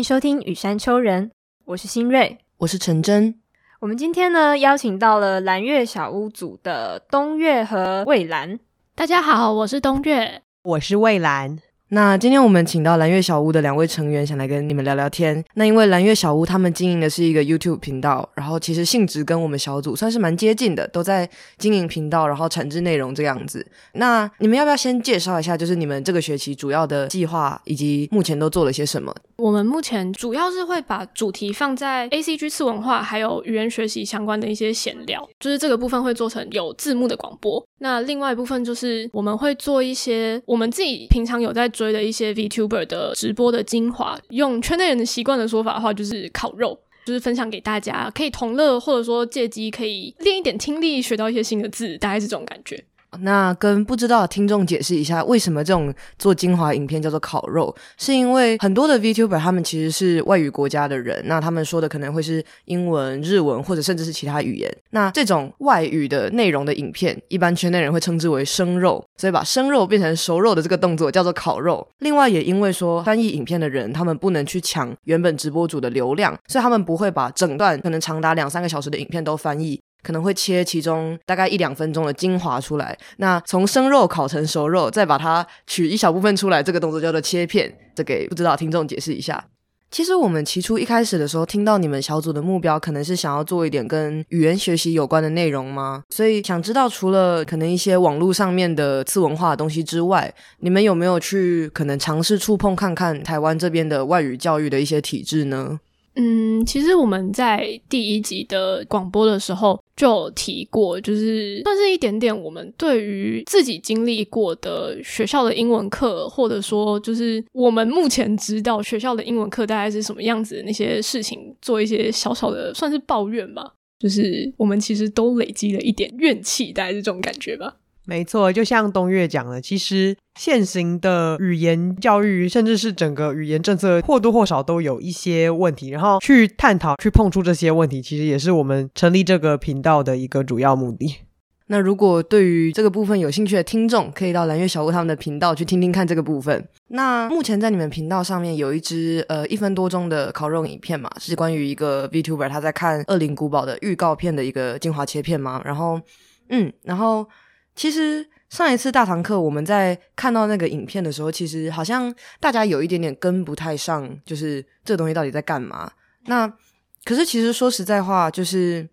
迎收听雨山丘人，我是新锐，我是陈真。我们今天呢邀请到了蓝月小屋组的东月和蔚蓝。大家好，我是东月，我是蔚蓝。那今天我们请到蓝月小屋的两位成员，想来跟你们聊聊天。那因为蓝月小屋他们经营的是一个 YouTube 频道，然后其实性质跟我们小组算是蛮接近的，都在经营频道，然后产制内容这样子。那你们要不要先介绍一下，就是你们这个学期主要的计划以及目前都做了些什么？我们目前主要是会把主题放在 A C G 次文化还有语言学习相关的一些闲聊，就是这个部分会做成有字幕的广播。那另外一部分就是我们会做一些我们自己平常有在追的一些 VTuber 的直播的精华，用圈内人的习惯的说法的话，就是烤肉，就是分享给大家，可以同乐，或者说借机可以练一点听力，学到一些新的字，大概是这种感觉。那跟不知道的听众解释一下，为什么这种做精华影片叫做烤肉？是因为很多的 VTuber 他们其实是外语国家的人，那他们说的可能会是英文、日文或者甚至是其他语言。那这种外语的内容的影片，一般圈内人会称之为生肉，所以把生肉变成熟肉的这个动作叫做烤肉。另外，也因为说翻译影片的人他们不能去抢原本直播主的流量，所以他们不会把整段可能长达两三个小时的影片都翻译。可能会切其中大概一两分钟的精华出来，那从生肉烤成熟肉，再把它取一小部分出来，这个动作叫做切片。这给不知道听众解释一下。其实我们起初一开始的时候，听到你们小组的目标可能是想要做一点跟语言学习有关的内容吗？所以想知道除了可能一些网络上面的次文化的东西之外，你们有没有去可能尝试触碰看看台湾这边的外语教育的一些体制呢？嗯，其实我们在第一集的广播的时候就有提过，就是算是一点点我们对于自己经历过的学校的英文课，或者说就是我们目前知道学校的英文课大概是什么样子的那些事情，做一些小小的算是抱怨吧。就是我们其实都累积了一点怨气，大概是这种感觉吧。没错，就像东岳讲的，其实现行的语言教育，甚至是整个语言政策，或多或少都有一些问题。然后去探讨、去碰触这些问题，其实也是我们成立这个频道的一个主要目的。那如果对于这个部分有兴趣的听众，可以到蓝月小屋他们的频道去听听看这个部分。那目前在你们频道上面有一支呃一分多钟的烤肉影片嘛，是关于一个 VTuber 他在看《恶灵古堡》的预告片的一个精华切片吗？然后，嗯，然后。其实上一次大堂课，我们在看到那个影片的时候，其实好像大家有一点点跟不太上，就是这东西到底在干嘛。那可是其实说实在话，就是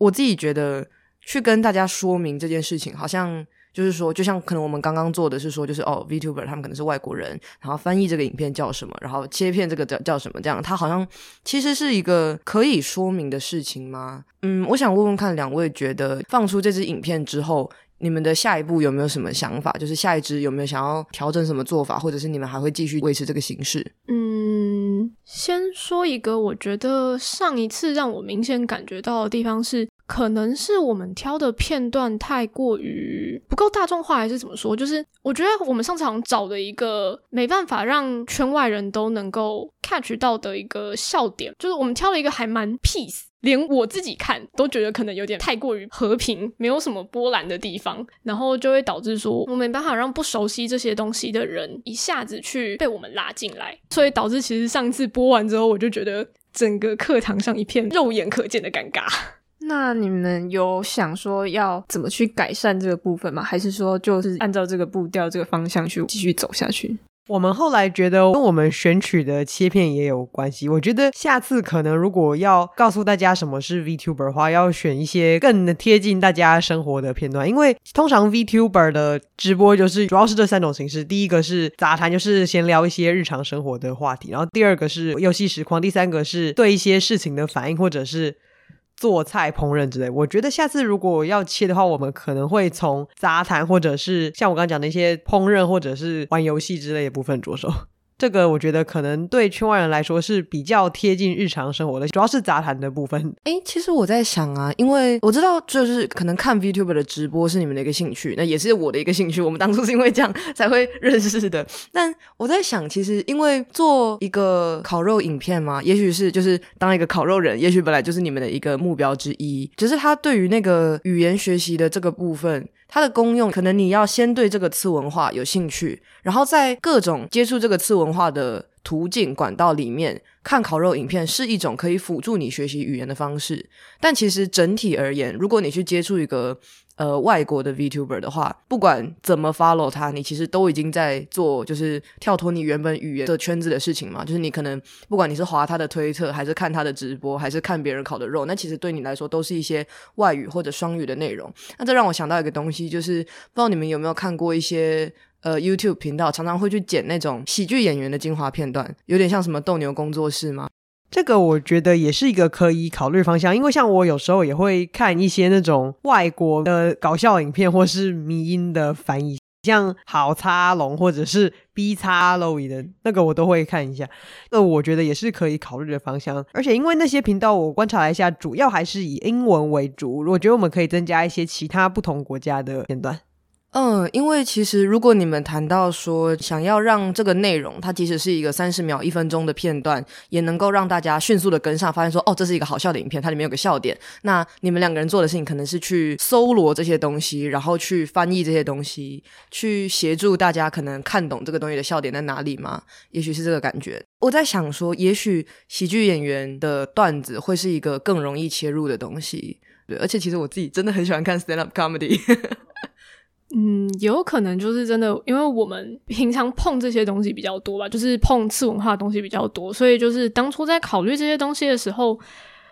我自己觉得去跟大家说明这件事情，好像就是说，就像可能我们刚刚做的是说，就是哦，Vtuber 他们可能是外国人，然后翻译这个影片叫什么，然后切片这个叫叫什么，这样，它好像其实是一个可以说明的事情吗？嗯，我想问问看两位，觉得放出这支影片之后。你们的下一步有没有什么想法？就是下一支有没有想要调整什么做法，或者是你们还会继续维持这个形式？嗯，先说一个，我觉得上一次让我明显感觉到的地方是，可能是我们挑的片段太过于不够大众化，还是怎么说？就是我觉得我们上场找的一个没办法让圈外人都能够 catch 到的一个笑点，就是我们挑了一个还蛮 peace。连我自己看都觉得可能有点太过于和平，没有什么波澜的地方，然后就会导致说我没办法让不熟悉这些东西的人一下子去被我们拉进来，所以导致其实上次播完之后，我就觉得整个课堂上一片肉眼可见的尴尬。那你们有想说要怎么去改善这个部分吗？还是说就是按照这个步调、这个方向去继续走下去？我们后来觉得跟我们选取的切片也有关系。我觉得下次可能如果要告诉大家什么是 VTuber 的话，要选一些更贴近大家生活的片段。因为通常 VTuber 的直播就是主要是这三种形式：第一个是杂谈，就是闲聊一些日常生活的话题；然后第二个是游戏实况；第三个是对一些事情的反应，或者是。做菜、烹饪之类，我觉得下次如果要切的话，我们可能会从杂谈，或者是像我刚刚讲的一些烹饪，或者是玩游戏之类的部分着手。这个我觉得可能对圈外人来说是比较贴近日常生活的，主要是杂谈的部分。哎，其实我在想啊，因为我知道就是可能看 VTuber 的直播是你们的一个兴趣，那也是我的一个兴趣。我们当初是因为这样才会 认识的。但我在想，其实因为做一个烤肉影片嘛，也许是就是当一个烤肉人，也许本来就是你们的一个目标之一。只是他对于那个语言学习的这个部分。它的功用可能你要先对这个次文化有兴趣，然后在各种接触这个次文化的途径管道里面，看烤肉影片是一种可以辅助你学习语言的方式。但其实整体而言，如果你去接触一个呃外国的 VTuber 的话，不管怎么 follow 他，你其实都已经在做就是跳脱你原本语言的圈子的事情嘛。就是你可能不管你是划他的推特，还是看他的直播，还是看别人烤的肉，那其实对你来说都是一些外语或者双语的内容。那这让我想到一个东西，就是不知道你们有没有看过一些。呃，YouTube 频道常常会去剪那种喜剧演员的精华片段，有点像什么斗牛工作室吗？这个我觉得也是一个可以考虑方向，因为像我有时候也会看一些那种外国的搞笑影片，或是迷音的翻译，像好叉龙或者是 B 叉 l o y 的那个，我都会看一下。那我觉得也是可以考虑的方向。而且因为那些频道我观察了一下，主要还是以英文为主，我觉得我们可以增加一些其他不同国家的片段。嗯，因为其实如果你们谈到说想要让这个内容，它即使是一个三十秒、一分钟的片段，也能够让大家迅速的跟上，发现说哦，这是一个好笑的影片，它里面有个笑点。那你们两个人做的事情可能是去搜罗这些东西，然后去翻译这些东西，去协助大家可能看懂这个东西的笑点在哪里吗？也许是这个感觉。我在想说，也许喜剧演员的段子会是一个更容易切入的东西。对，而且其实我自己真的很喜欢看 stand up comedy。嗯，有可能就是真的，因为我们平常碰这些东西比较多吧，就是碰次文化的东西比较多，所以就是当初在考虑这些东西的时候，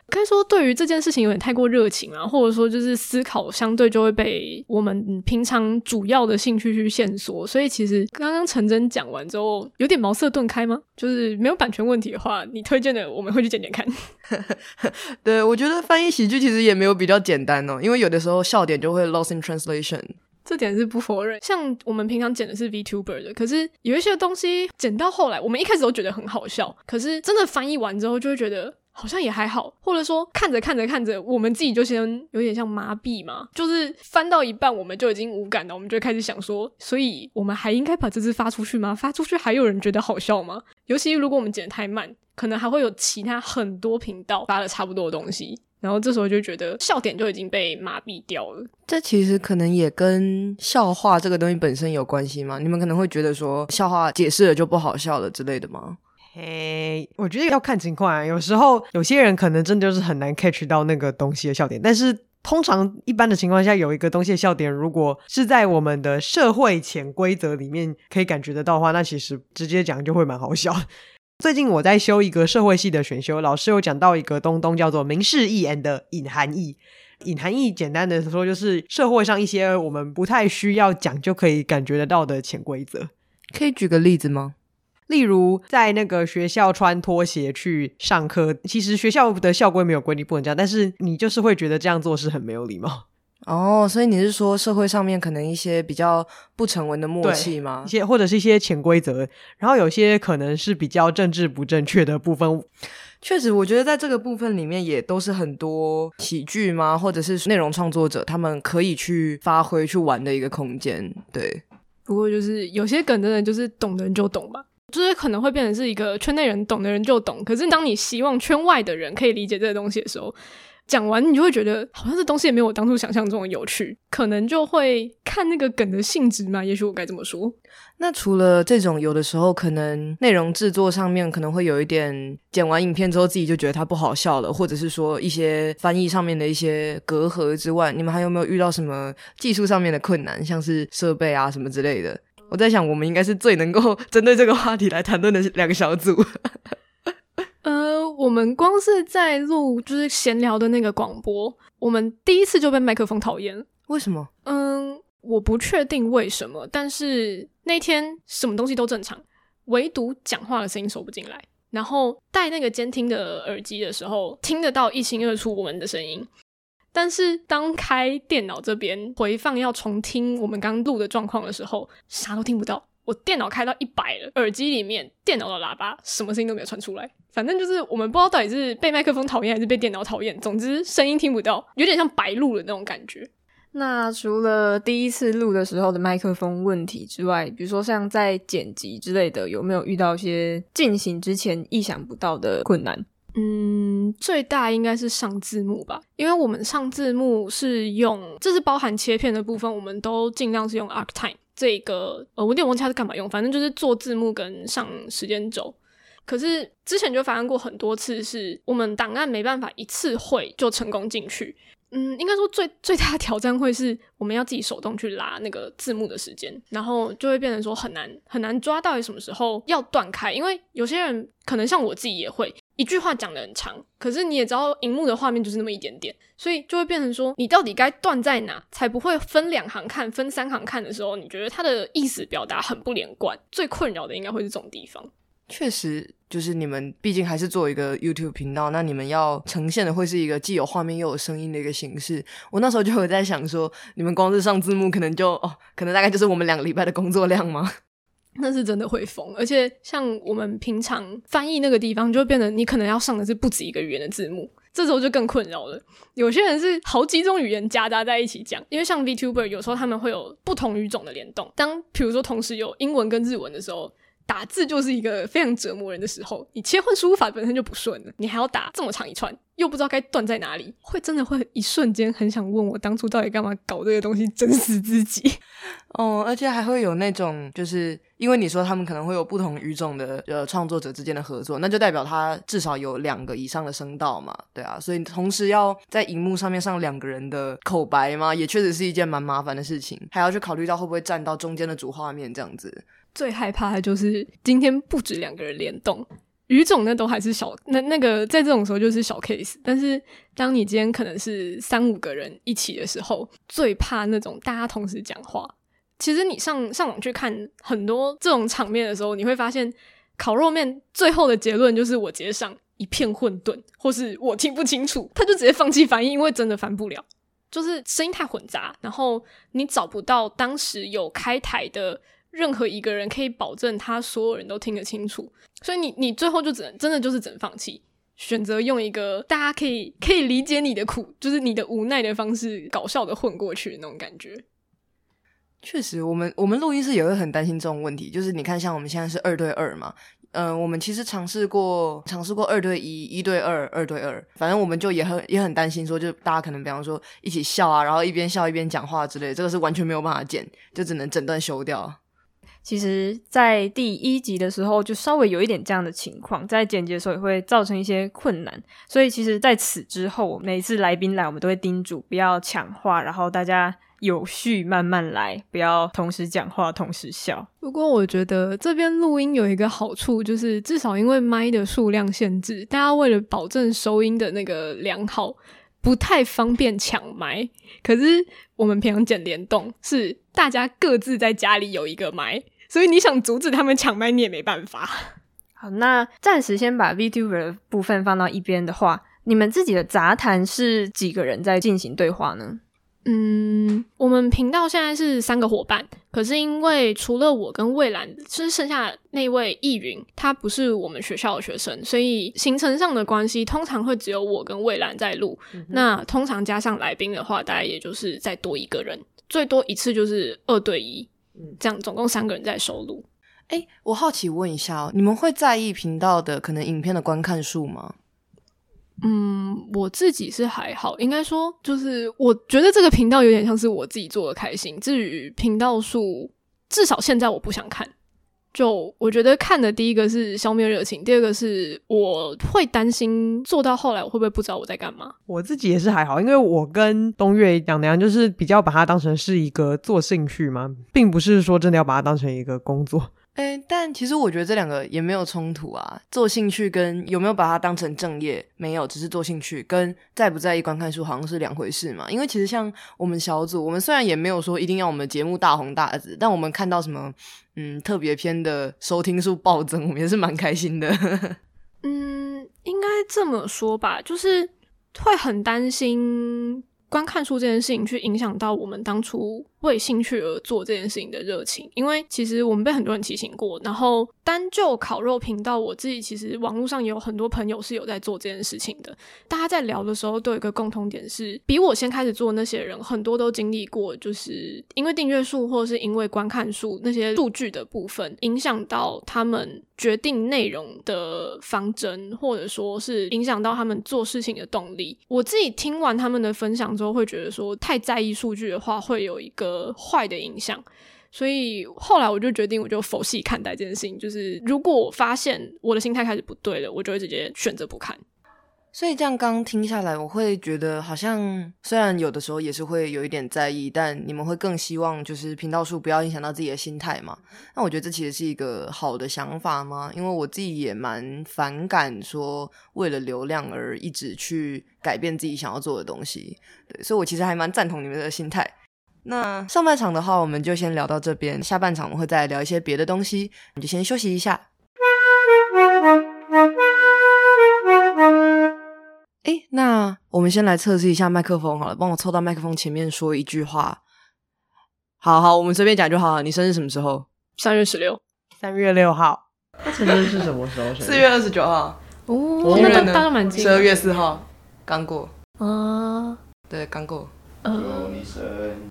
可以说对于这件事情有点太过热情啊，或者说就是思考相对就会被我们平常主要的兴趣去线索，所以其实刚刚陈真讲完之后，有点茅塞顿开吗？就是没有版权问题的话，你推荐的我们会去剪剪看。对，我觉得翻译喜剧其实也没有比较简单哦，因为有的时候笑点就会 lost in translation。这点是不否认，像我们平常剪的是 VTuber 的，可是有一些东西剪到后来，我们一开始都觉得很好笑，可是真的翻译完之后，就会觉得好像也还好，或者说看着看着看着，我们自己就先有点像麻痹嘛，就是翻到一半我们就已经无感了，我们就开始想说，所以我们还应该把这支发出去吗？发出去还有人觉得好笑吗？尤其如果我们剪得太慢，可能还会有其他很多频道发了差不多的东西。然后这时候就觉得笑点就已经被麻痹掉了。这其实可能也跟笑话这个东西本身有关系吗？你们可能会觉得说笑话解释了就不好笑了之类的吗？嘿，我觉得要看情况啊。有时候有些人可能真的就是很难 catch 到那个东西的笑点，但是通常一般的情况下，有一个东西的笑点，如果是在我们的社会潜规则里面可以感觉得到的话，那其实直接讲就会蛮好笑。最近我在修一个社会系的选修，老师有讲到一个东东叫做明示义言的隐含义。隐含义简单的说，就是社会上一些我们不太需要讲就可以感觉得到的潜规则。可以举个例子吗？例如在那个学校穿拖鞋去上课，其实学校的校规没有规定不能这样，但是你就是会觉得这样做是很没有礼貌。哦，所以你是说社会上面可能一些比较不成文的默契吗？一些或者是一些潜规则，然后有些可能是比较政治不正确的部分。确实，我觉得在这个部分里面也都是很多喜剧吗，或者是内容创作者他们可以去发挥去玩的一个空间。对，不过就是有些梗真的就是懂的人就懂吧，就是可能会变成是一个圈内人懂的人就懂，可是当你希望圈外的人可以理解这个东西的时候。讲完你就会觉得好像这东西也没有我当初想象中的有趣，可能就会看那个梗的性质嘛。也许我该这么说。那除了这种，有的时候可能内容制作上面可能会有一点剪完影片之后自己就觉得它不好笑了，或者是说一些翻译上面的一些隔阂之外，你们还有没有遇到什么技术上面的困难，像是设备啊什么之类的？我在想，我们应该是最能够 针对这个话题来谈论的两个小组。呃，我们光是在录就是闲聊的那个广播，我们第一次就被麦克风讨厌。为什么？嗯，我不确定为什么，但是那天什么东西都正常，唯独讲话的声音收不进来。然后戴那个监听的耳机的时候，听得到一清二楚我们的声音，但是当开电脑这边回放要重听我们刚录的状况的时候，啥都听不到。我电脑开到一百了，耳机里面电脑的喇叭什么声音都没有传出来。反正就是我们不知道到底是被麦克风讨厌还是被电脑讨厌，总之声音听不到，有点像白录的那种感觉。那除了第一次录的时候的麦克风问题之外，比如说像在剪辑之类的，有没有遇到一些进行之前意想不到的困难？嗯，最大应该是上字幕吧，因为我们上字幕是用，这是包含切片的部分，我们都尽量是用 Arc Time 这个，呃，我有点忘记它是干嘛用，反正就是做字幕跟上时间轴。可是之前就发生过很多次，是我们档案没办法一次会就成功进去。嗯，应该说最最大的挑战会是我们要自己手动去拉那个字幕的时间，然后就会变成说很难很难抓到底什么时候要断开，因为有些人可能像我自己也会一句话讲的很长，可是你也知道荧幕的画面就是那么一点点，所以就会变成说你到底该断在哪才不会分两行看、分三行看的时候，你觉得它的意思表达很不连贯，最困扰的应该会是这种地方。确实，就是你们毕竟还是做一个 YouTube 频道，那你们要呈现的会是一个既有画面又有声音的一个形式。我那时候就有在想说，你们光是上字幕，可能就哦，可能大概就是我们两个礼拜的工作量吗？那是真的会疯，而且像我们平常翻译那个地方，就变得你可能要上的是不止一个语言的字幕，这时候就更困扰了。有些人是好几种语言夹杂在一起讲，因为像 VTuber 有时候他们会有不同语种的联动，当比如说同时有英文跟日文的时候。打字就是一个非常折磨人的时候，你切换输入法本身就不顺了，你还要打这么长一串，又不知道该断在哪里，会真的会一瞬间很想问我当初到底干嘛搞这个东西，整死自己。哦，而且还会有那种，就是因为你说他们可能会有不同语种的呃创作者之间的合作，那就代表他至少有两个以上的声道嘛，对啊，所以同时要在荧幕上面上两个人的口白嘛，也确实是一件蛮麻烦的事情，还要去考虑到会不会占到中间的主画面这样子。最害怕的就是今天不止两个人联动，语种那都还是小，那那个在这种时候就是小 case。但是当你今天可能是三五个人一起的时候，最怕那种大家同时讲话。其实你上上网去看很多这种场面的时候，你会发现烤肉面最后的结论就是我直接上一片混沌，或是我听不清楚，他就直接放弃翻译，因为真的翻不了，就是声音太混杂，然后你找不到当时有开台的。任何一个人可以保证他所有人都听得清楚，所以你你最后就只能真的就是只能放弃，选择用一个大家可以可以理解你的苦，就是你的无奈的方式，搞笑的混过去那种感觉。确实，我们我们录音室也会很担心这种问题，就是你看，像我们现在是二对二嘛，嗯，我们其实尝试过尝试过二对一、一对二、二对二，反正我们就也很也很担心，说就大家可能比方说一起笑啊，然后一边笑一边讲话之类，这个是完全没有办法剪，就只能整段修掉。其实，在第一集的时候，就稍微有一点这样的情况，在剪辑的时候也会造成一些困难。所以，其实在此之后，每次来宾来，我们都会叮嘱不要抢话，然后大家有序慢慢来，不要同时讲话同时笑。不过，我觉得这边录音有一个好处，就是至少因为麦的数量限制，大家为了保证收音的那个良好，不太方便抢麦。可是我们平常剪联动，是大家各自在家里有一个麦。所以你想阻止他们抢麦，你也没办法。好，那暂时先把 VTuber 的部分放到一边的话，你们自己的杂谈是几个人在进行对话呢？嗯，我们频道现在是三个伙伴，可是因为除了我跟蔚蓝，就是剩下那位易云，他不是我们学校的学生，所以行程上的关系，通常会只有我跟蔚蓝在录。那通常加上来宾的话，大概也就是再多一个人，最多一次就是二对一。这样总共三个人在收录。哎，我好奇问一下哦，你们会在意频道的可能影片的观看数吗？嗯，我自己是还好，应该说就是我觉得这个频道有点像是我自己做的开心。至于频道数，至少现在我不想看。就我觉得看的第一个是消灭热情，第二个是我会担心做到后来我会不会不知道我在干嘛。我自己也是还好，因为我跟东岳讲的样，就是比较把它当成是一个做兴趣嘛，并不是说真的要把它当成一个工作。哎，但其实我觉得这两个也没有冲突啊。做兴趣跟有没有把它当成正业，没有，只是做兴趣跟在不在意观看数好像是两回事嘛。因为其实像我们小组，我们虽然也没有说一定要我们节目大红大紫，但我们看到什么嗯特别篇的收听数暴增，我们也是蛮开心的。嗯，应该这么说吧，就是会很担心。观看数这件事情去影响到我们当初为兴趣而做这件事情的热情，因为其实我们被很多人提醒过。然后单就烤肉频道，我自己其实网络上也有很多朋友是有在做这件事情的。大家在聊的时候都有一个共同点，是比我先开始做那些人，很多都经历过，就是因为订阅数或者是因为观看数那些数据的部分，影响到他们决定内容的方针，或者说是影响到他们做事情的动力。我自己听完他们的分享。之后会觉得说太在意数据的话，会有一个呃坏的影响。所以后来我就决定，我就佛系看待这件事情。就是如果我发现我的心态开始不对了，我就会直接选择不看。所以这样刚听下来，我会觉得好像虽然有的时候也是会有一点在意，但你们会更希望就是频道数不要影响到自己的心态嘛？那我觉得这其实是一个好的想法吗？因为我自己也蛮反感说为了流量而一直去改变自己想要做的东西。对，所以我其实还蛮赞同你们的心态。那上半场的话，我们就先聊到这边，下半场我们会再聊一些别的东西，你就先休息一下。哎，那我们先来测试一下麦克风好了，帮我凑到麦克风前面说一句话。好好，我们随便讲就好。你生日什么时候？三月十六，三月六号。他生日是什么时候？四月二十九号。哦，那都大概蛮近。十二月四号，刚过。啊，对，刚过。祝你生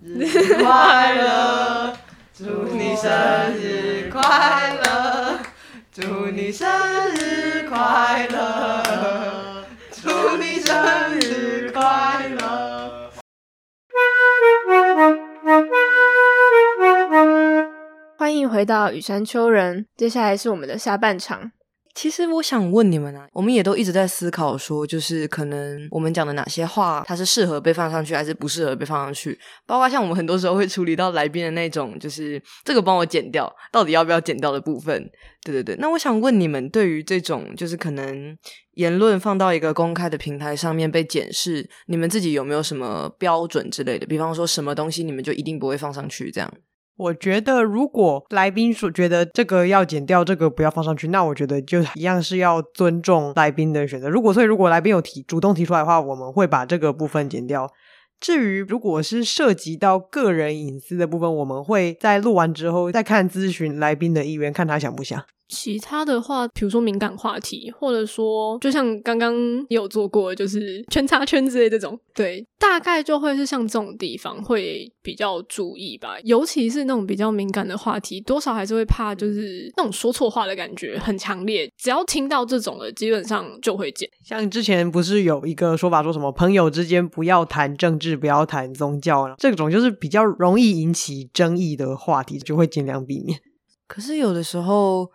日快乐！祝你生日快乐！祝你生日快乐！祝你生日快乐！欢迎回到羽山丘人，接下来是我们的下半场。其实我想问你们啊，我们也都一直在思考说，就是可能我们讲的哪些话，它是适合被放上去，还是不适合被放上去？包括像我们很多时候会处理到来宾的那种，就是这个帮我剪掉，到底要不要剪掉的部分。对对对，那我想问你们，对于这种就是可能言论放到一个公开的平台上面被检视，你们自己有没有什么标准之类的？比方说什么东西你们就一定不会放上去这样？我觉得，如果来宾说觉得这个要剪掉，这个不要放上去，那我觉得就一样是要尊重来宾的选择。如果所以，如果来宾有提主动提出来的话，我们会把这个部分剪掉。至于如果是涉及到个人隐私的部分，我们会在录完之后再看咨询来宾的意愿，看他想不想。其他的话，比如说敏感话题，或者说就像刚刚有做过，就是圈叉圈之类这种，对，大概就会是像这种地方会比较注意吧。尤其是那种比较敏感的话题，多少还是会怕，就是那种说错话的感觉很强烈。只要听到这种的，基本上就会减。像之前不是有一个说法，说什么朋友之间不要谈政治，不要谈宗教，这种就是比较容易引起争议的话题，就会尽量避免。可是有的时候。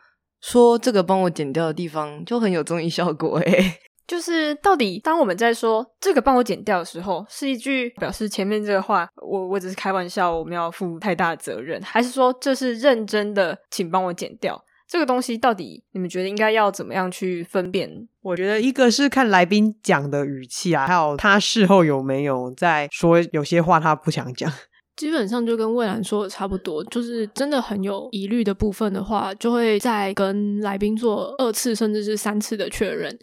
说这个帮我剪掉的地方就很有综艺效果诶，就是到底当我们在说这个帮我剪掉的时候，是一句表示前面这个话我我只是开玩笑，我们要负太大的责任，还是说这是认真的，请帮我剪掉这个东西？到底你们觉得应该要怎么样去分辨？我觉得一个是看来宾讲的语气啊，还有他事后有没有在说有些话他不想讲。基本上就跟蔚蓝说的差不多，就是真的很有疑虑的部分的话，就会再跟来宾做二次甚至是三次的确认。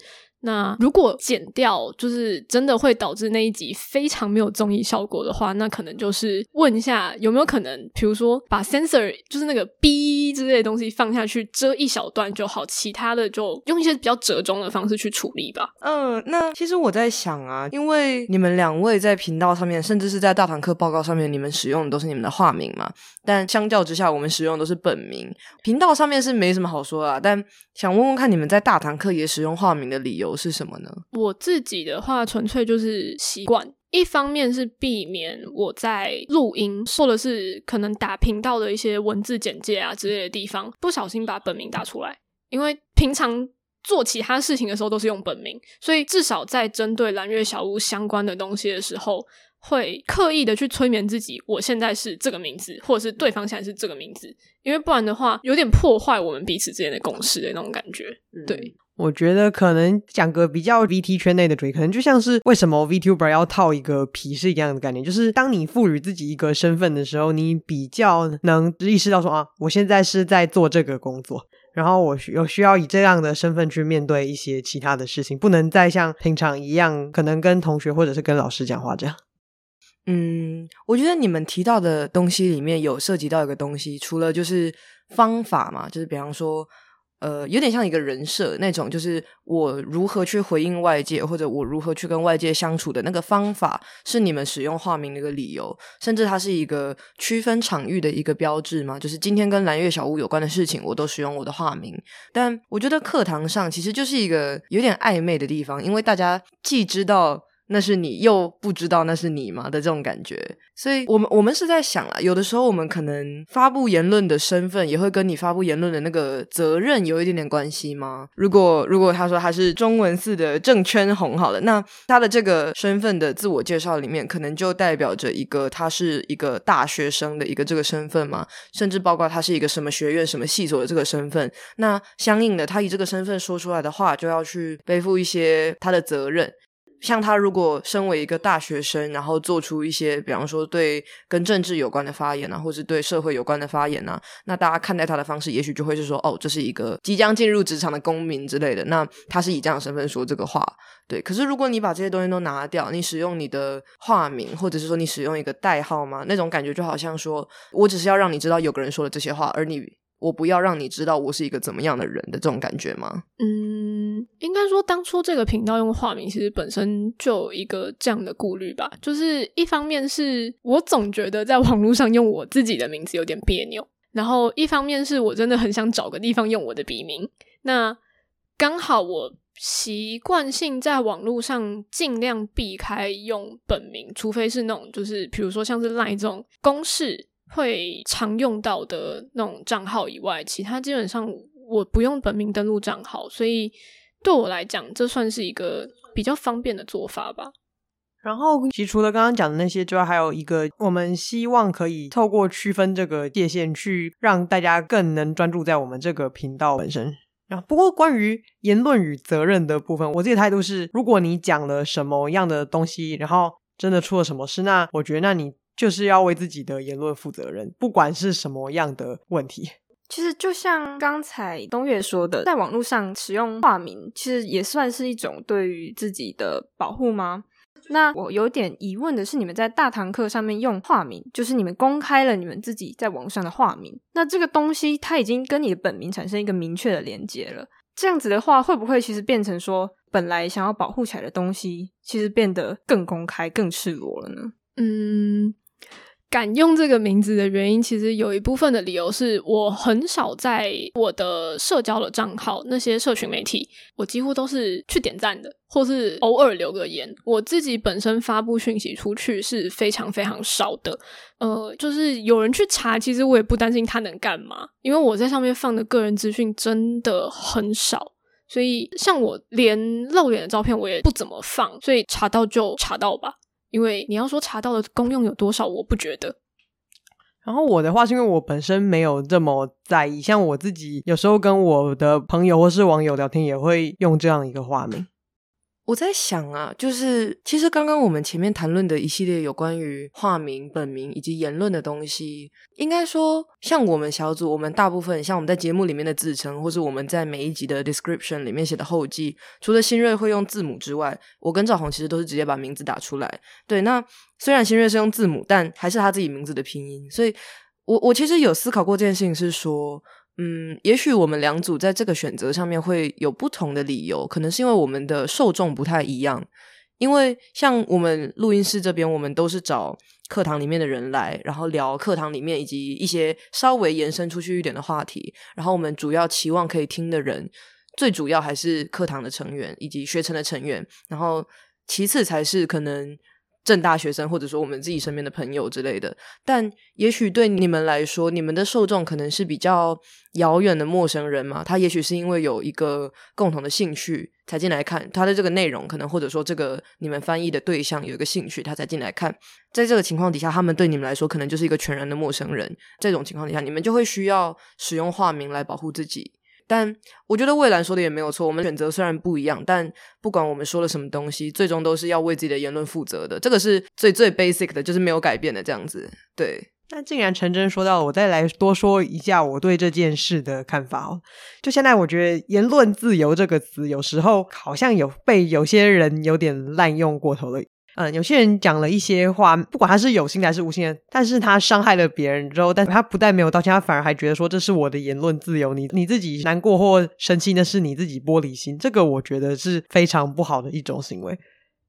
那如果剪掉，就是真的会导致那一集非常没有综艺效果的话，那可能就是问一下有没有可能，比如说把 sensor 就是那个 B 之类的东西放下去遮一小段就好，其他的就用一些比较折中的方式去处理吧。嗯，那其实我在想啊，因为你们两位在频道上面，甚至是在大堂课报告上面，你们使用的都是你们的化名嘛，但相较之下，我们使用的都是本名。频道上面是没什么好说啊，但想问问看，你们在大堂课也使用化名的理由？是什么呢？我自己的话，纯粹就是习惯。一方面是避免我在录音或者是可能打频道的一些文字简介啊之类的地方，不小心把本名打出来。因为平常做其他事情的时候都是用本名，所以至少在针对蓝月小屋相关的东西的时候。会刻意的去催眠自己，我现在是这个名字，或者是对方现在是这个名字，因为不然的话，有点破坏我们彼此之间的共识的那种感觉。对，我觉得可能讲个比较 VT 圈内的主题，可能就像是为什么 VTuber 要套一个皮是一样的概念，就是当你赋予自己一个身份的时候，你比较能意识到说啊，我现在是在做这个工作，然后我有需要以这样的身份去面对一些其他的事情，不能再像平常一样，可能跟同学或者是跟老师讲话这样。嗯，我觉得你们提到的东西里面有涉及到一个东西，除了就是方法嘛，就是比方说，呃，有点像一个人设那种，就是我如何去回应外界，或者我如何去跟外界相处的那个方法，是你们使用化名的一个理由，甚至它是一个区分场域的一个标志嘛。就是今天跟蓝月小屋有关的事情，我都使用我的化名。但我觉得课堂上其实就是一个有点暧昧的地方，因为大家既知道。那是你，又不知道那是你吗的这种感觉。所以，我们我们是在想啊，有的时候我们可能发布言论的身份，也会跟你发布言论的那个责任有一点点关系吗？如果如果他说他是中文系的正圈红，好了，那他的这个身份的自我介绍里面，可能就代表着一个他是一个大学生的一个这个身份吗？甚至包括他是一个什么学院、什么系所的这个身份？那相应的，他以这个身份说出来的话，就要去背负一些他的责任。像他如果身为一个大学生，然后做出一些，比方说对跟政治有关的发言啊，或是对社会有关的发言啊，那大家看待他的方式，也许就会是说，哦，这是一个即将进入职场的公民之类的。那他是以这样的身份说这个话，对。可是如果你把这些东西都拿掉，你使用你的化名，或者是说你使用一个代号吗？那种感觉就好像说我只是要让你知道有个人说了这些话，而你。我不要让你知道我是一个怎么样的人的这种感觉吗？嗯，应该说当初这个频道用化名，其实本身就有一个这样的顾虑吧。就是一方面是我总觉得在网络上用我自己的名字有点别扭，然后一方面是我真的很想找个地方用我的笔名。那刚好我习惯性在网络上尽量避开用本名，除非是那种就是比如说像是赖这种公式。会常用到的那种账号以外，其他基本上我不用本名登录账号，所以对我来讲，这算是一个比较方便的做法吧。然后，其实除了刚刚讲的那些之外，还有一个，我们希望可以透过区分这个界限，去让大家更能专注在我们这个频道本身。然后，不过关于言论与责任的部分，我自己态度是：如果你讲了什么样的东西，然后真的出了什么事，那我觉得，那你。就是要为自己的言论负责任，不管是什么样的问题。其实就像刚才东岳说的，在网络上使用化名，其实也算是一种对于自己的保护吗？那我有点疑问的是，你们在大堂课上面用化名，就是你们公开了你们自己在网上的化名，那这个东西它已经跟你的本名产生一个明确的连接了。这样子的话，会不会其实变成说，本来想要保护起来的东西，其实变得更公开、更赤裸了呢？嗯。敢用这个名字的原因，其实有一部分的理由是我很少在我的社交的账号那些社群媒体，我几乎都是去点赞的，或是偶尔留个言。我自己本身发布讯息出去是非常非常少的。呃，就是有人去查，其实我也不担心他能干嘛，因为我在上面放的个人资讯真的很少。所以像我连露脸的照片我也不怎么放，所以查到就查到吧。因为你要说查到的功用有多少，我不觉得。然后我的话是因为我本身没有这么在意，像我自己有时候跟我的朋友或是网友聊天，也会用这样一个画名。我在想啊，就是其实刚刚我们前面谈论的一系列有关于化名、本名以及言论的东西，应该说，像我们小组，我们大部分像我们在节目里面的自称，或是我们在每一集的 description 里面写的后记，除了新锐会用字母之外，我跟赵红其实都是直接把名字打出来。对，那虽然新锐是用字母，但还是他自己名字的拼音。所以，我我其实有思考过这件事情，是说。嗯，也许我们两组在这个选择上面会有不同的理由，可能是因为我们的受众不太一样。因为像我们录音室这边，我们都是找课堂里面的人来，然后聊课堂里面以及一些稍微延伸出去一点的话题。然后我们主要期望可以听的人，最主要还是课堂的成员以及学成的成员，然后其次才是可能。正大学生，或者说我们自己身边的朋友之类的，但也许对你们来说，你们的受众可能是比较遥远的陌生人嘛。他也许是因为有一个共同的兴趣才进来看他的这个内容，可能或者说这个你们翻译的对象有一个兴趣，他才进来看。在这个情况底下，他们对你们来说可能就是一个全然的陌生人。这种情况底下，你们就会需要使用化名来保护自己。但我觉得蔚蓝说的也没有错，我们选择虽然不一样，但不管我们说了什么东西，最终都是要为自己的言论负责的。这个是最最 basic 的，就是没有改变的这样子。对，那既然陈真说到，我再来多说一下我对这件事的看法哦。就现在，我觉得言论自由这个词，有时候好像有被有些人有点滥用过头了。嗯，有些人讲了一些话，不管他是有心的还是无心的，但是他伤害了别人之后，但他不但没有道歉，他反而还觉得说这是我的言论自由，你你自己难过或生气那是你自己玻璃心，这个我觉得是非常不好的一种行为。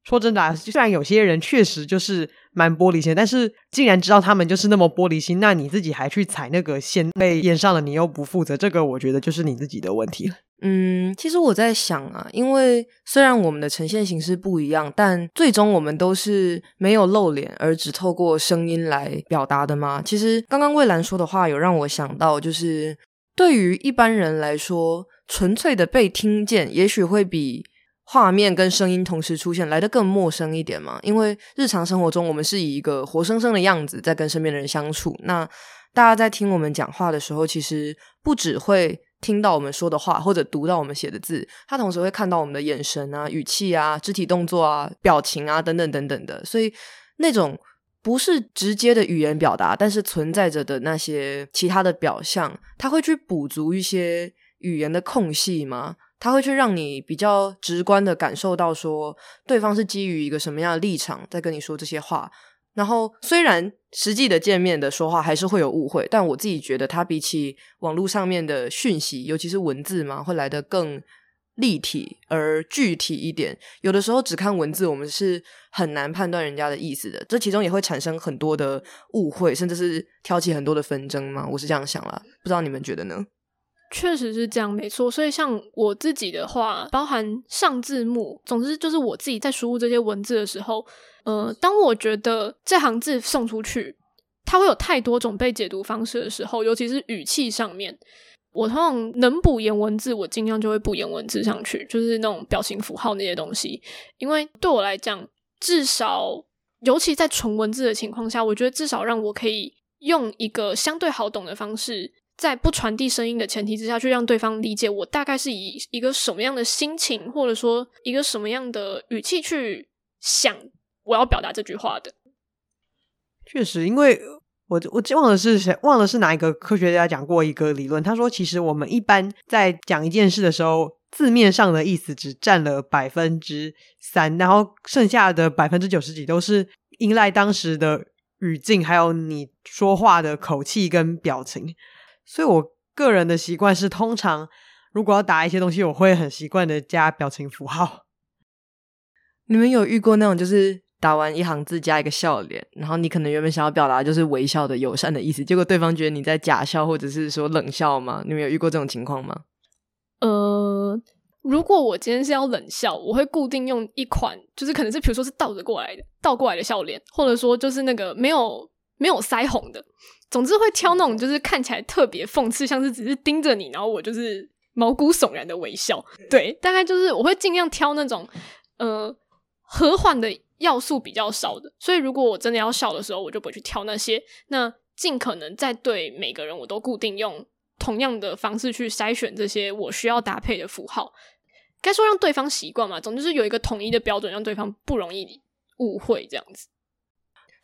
说真的、啊，虽然有些人确实就是蛮玻璃心，但是既然知道他们就是那么玻璃心，那你自己还去踩那个线被验上了，你又不负责，这个我觉得就是你自己的问题了。嗯，其实我在想啊，因为虽然我们的呈现形式不一样，但最终我们都是没有露脸，而只透过声音来表达的嘛。其实刚刚蔚蓝说的话，有让我想到，就是对于一般人来说，纯粹的被听见，也许会比画面跟声音同时出现来的更陌生一点嘛。因为日常生活中，我们是以一个活生生的样子在跟身边的人相处。那大家在听我们讲话的时候，其实不只会。听到我们说的话，或者读到我们写的字，他同时会看到我们的眼神啊、语气啊、肢体动作啊、表情啊等等等等的。所以那种不是直接的语言表达，但是存在着的那些其他的表象，他会去补足一些语言的空隙吗？他会去让你比较直观的感受到说，对方是基于一个什么样的立场在跟你说这些话。然后，虽然实际的见面的说话还是会有误会，但我自己觉得它比起网络上面的讯息，尤其是文字嘛，会来得更立体而具体一点。有的时候只看文字，我们是很难判断人家的意思的，这其中也会产生很多的误会，甚至是挑起很多的纷争嘛。我是这样想啦，不知道你们觉得呢？确实是这样，没错。所以像我自己的话，包含上字幕，总之就是我自己在输入这些文字的时候。呃，当我觉得这行字送出去，它会有太多种被解读方式的时候，尤其是语气上面，我通常能补颜文字，我尽量就会补颜文字上去，就是那种表情符号那些东西。因为对我来讲，至少，尤其在纯文字的情况下，我觉得至少让我可以用一个相对好懂的方式，在不传递声音的前提之下去让对方理解我大概是以一个什么样的心情，或者说一个什么样的语气去想。我要表达这句话的，确实，因为我我忘了是谁，忘了是哪一个科学家讲过一个理论。他说，其实我们一般在讲一件事的时候，字面上的意思只占了百分之三，然后剩下的百分之九十几都是依赖当时的语境，还有你说话的口气跟表情。所以我个人的习惯是，通常如果要打一些东西，我会很习惯的加表情符号。你们有遇过那种就是？打完一行字加一个笑脸，然后你可能原本想要表达就是微笑的友善的意思，结果对方觉得你在假笑或者是说冷笑吗？你们有遇过这种情况吗？呃，如果我今天是要冷笑，我会固定用一款，就是可能是比如说是倒着过来的，倒过来的笑脸，或者说就是那个没有没有腮红的，总之会挑那种就是看起来特别讽刺，像是只是盯着你，然后我就是毛骨悚然的微笑。对，大概就是我会尽量挑那种呃和缓的。要素比较少的，所以如果我真的要笑的时候，我就不会去挑那些。那尽可能在对每个人，我都固定用同样的方式去筛选这些我需要搭配的符号。该说让对方习惯嘛，总之是有一个统一的标准，让对方不容易误会这样子。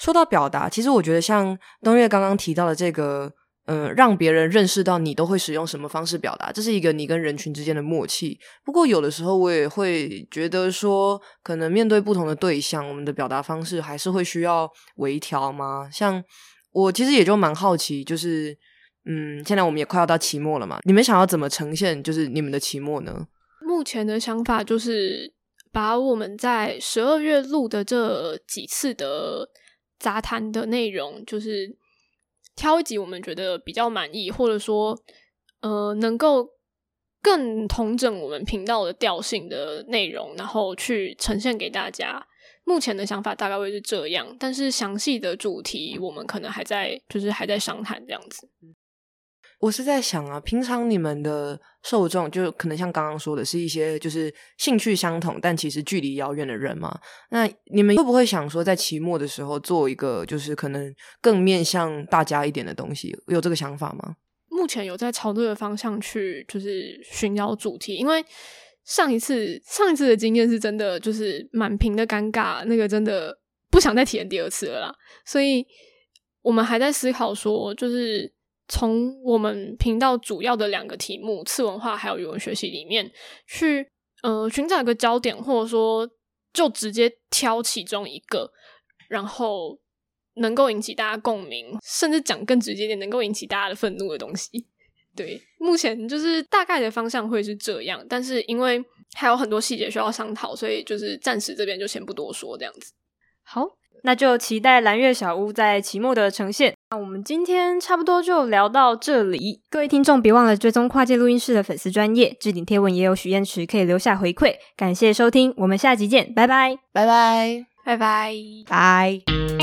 说到表达，其实我觉得像东岳刚刚提到的这个。嗯，让别人认识到你都会使用什么方式表达，这是一个你跟人群之间的默契。不过有的时候我也会觉得说，可能面对不同的对象，我们的表达方式还是会需要微调吗？像我其实也就蛮好奇，就是嗯，现在我们也快要到期末了嘛，你们想要怎么呈现就是你们的期末呢？目前的想法就是把我们在十二月录的这几次的杂谈的内容，就是。挑一集我们觉得比较满意，或者说，呃，能够更同整我们频道的调性的内容，然后去呈现给大家。目前的想法大概会是这样，但是详细的主题我们可能还在，就是还在商谈这样子。我是在想啊，平常你们的受众就可能像刚刚说的，是一些就是兴趣相同，但其实距离遥远的人嘛。那你们会不会想说，在期末的时候做一个就是可能更面向大家一点的东西？有这个想法吗？目前有在朝这个方向去，就是寻找主题。因为上一次上一次的经验是真的就是满屏的尴尬，那个真的不想再体验第二次了啦。所以我们还在思考说，就是。从我们频道主要的两个题目次文化还有语文学习里面去，呃，寻找一个焦点，或者说就直接挑其中一个，然后能够引起大家共鸣，甚至讲更直接点，能够引起大家的愤怒的东西。对，目前就是大概的方向会是这样，但是因为还有很多细节需要商讨，所以就是暂时这边就先不多说这样子。好，那就期待蓝月小屋在期末的呈现。那我们今天差不多就聊到这里，各位听众别忘了追踪跨界录音室的粉丝专业置顶贴文也有许愿池可以留下回馈。感谢收听，我们下集见，拜拜。拜拜。拜拜。拜。